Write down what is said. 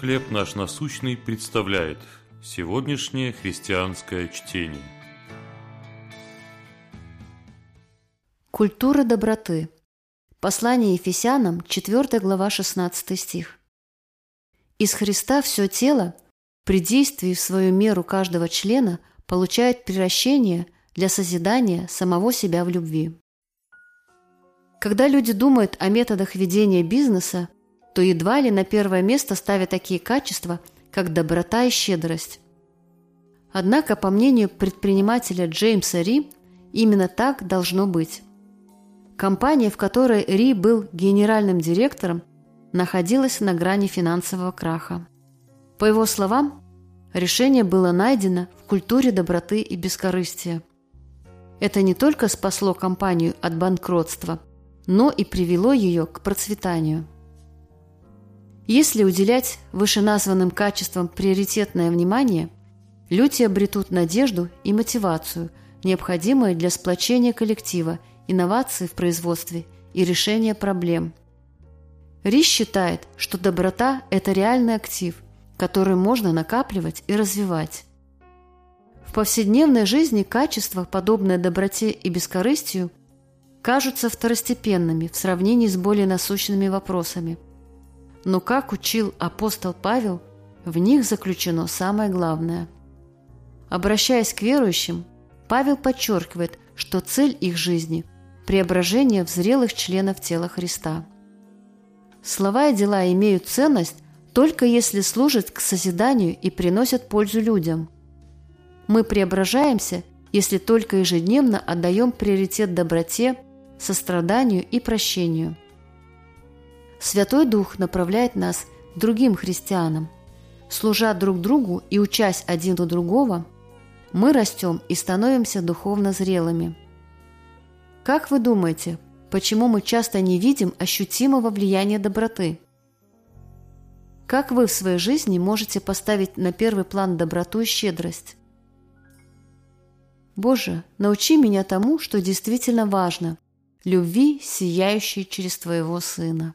«Хлеб наш насущный» представляет сегодняшнее христианское чтение. Культура доброты. Послание Ефесянам, 4 глава, 16 стих. «Из Христа все тело, при действии в свою меру каждого члена, получает приращение для созидания самого себя в любви». Когда люди думают о методах ведения бизнеса, то едва ли на первое место ставят такие качества, как доброта и щедрость. Однако, по мнению предпринимателя Джеймса Ри, именно так должно быть. Компания, в которой Ри был генеральным директором, находилась на грани финансового краха. По его словам, решение было найдено в культуре доброты и бескорыстия. Это не только спасло компанию от банкротства, но и привело ее к процветанию. Если уделять вышеназванным качествам приоритетное внимание, люди обретут надежду и мотивацию, необходимые для сплочения коллектива, инноваций в производстве и решения проблем. Рис считает, что доброта – это реальный актив, который можно накапливать и развивать. В повседневной жизни качества, подобные доброте и бескорыстию, кажутся второстепенными в сравнении с более насущными вопросами. Но, как учил апостол Павел, в них заключено самое главное. Обращаясь к верующим, Павел подчеркивает, что цель их жизни – преображение в зрелых членов тела Христа. Слова и дела имеют ценность только если служат к созиданию и приносят пользу людям. Мы преображаемся, если только ежедневно отдаем приоритет доброте, состраданию и прощению. Святой Дух направляет нас к другим христианам. Служа друг другу и учась один у другого, мы растем и становимся духовно зрелыми. Как вы думаете, почему мы часто не видим ощутимого влияния доброты? Как вы в своей жизни можете поставить на первый план доброту и щедрость? Боже, научи меня тому, что действительно важно, любви, сияющей через Твоего Сына.